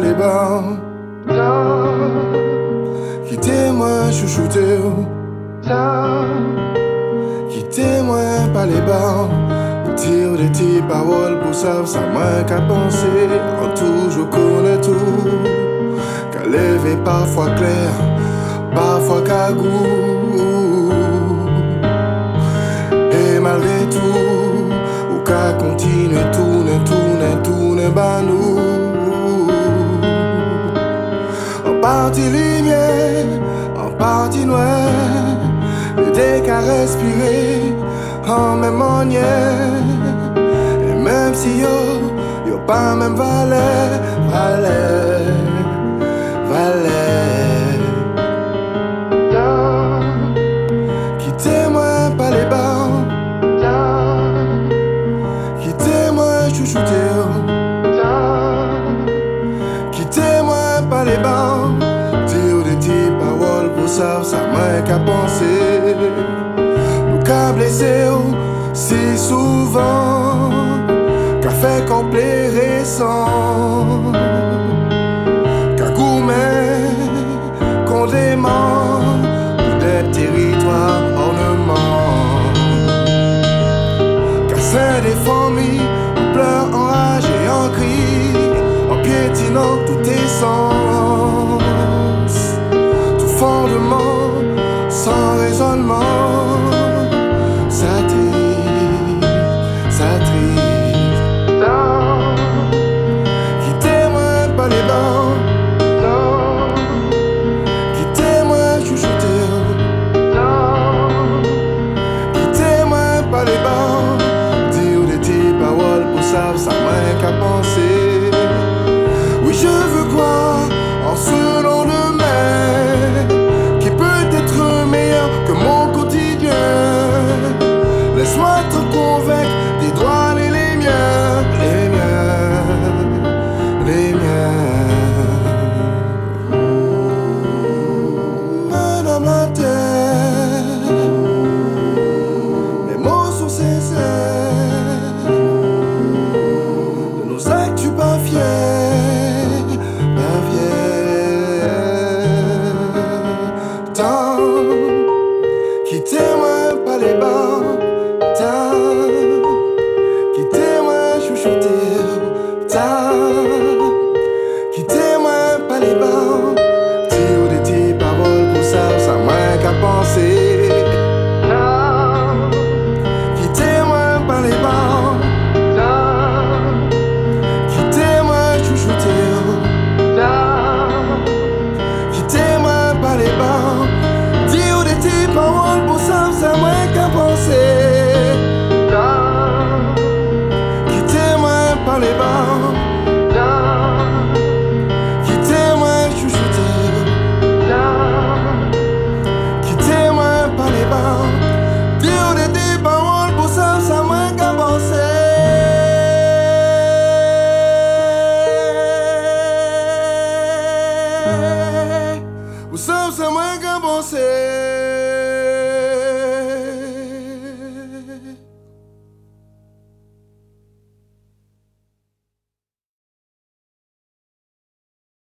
les bancs. Quittez-moi, chouchouté. Quittez-moi, pas les bancs. Tire des petites paroles pour ça, ça m'a qu'à penser. En tout, je connais tout. Qu'à lever parfois clair, parfois qu'à goût. Et malgré tout, ou qu'à continuer, tourner, tourner, tourner, bah nous. Noir, dès qu'à respirer en même manière. Et même si yo, yo pas même valeur, valeur, valeur. Quittez-moi pas les bancs. Quittez-moi chouchouté. Paroles pour ça, ça m'a qu'à penser. Nous qu'à blesser si souvent. Qu'a fait complet récent. Qu'à gourmet qu'on dément. Des territoires ornements. Qu'à sein des familles, en pleurs, en rage et en cris, en piétinant tout essence,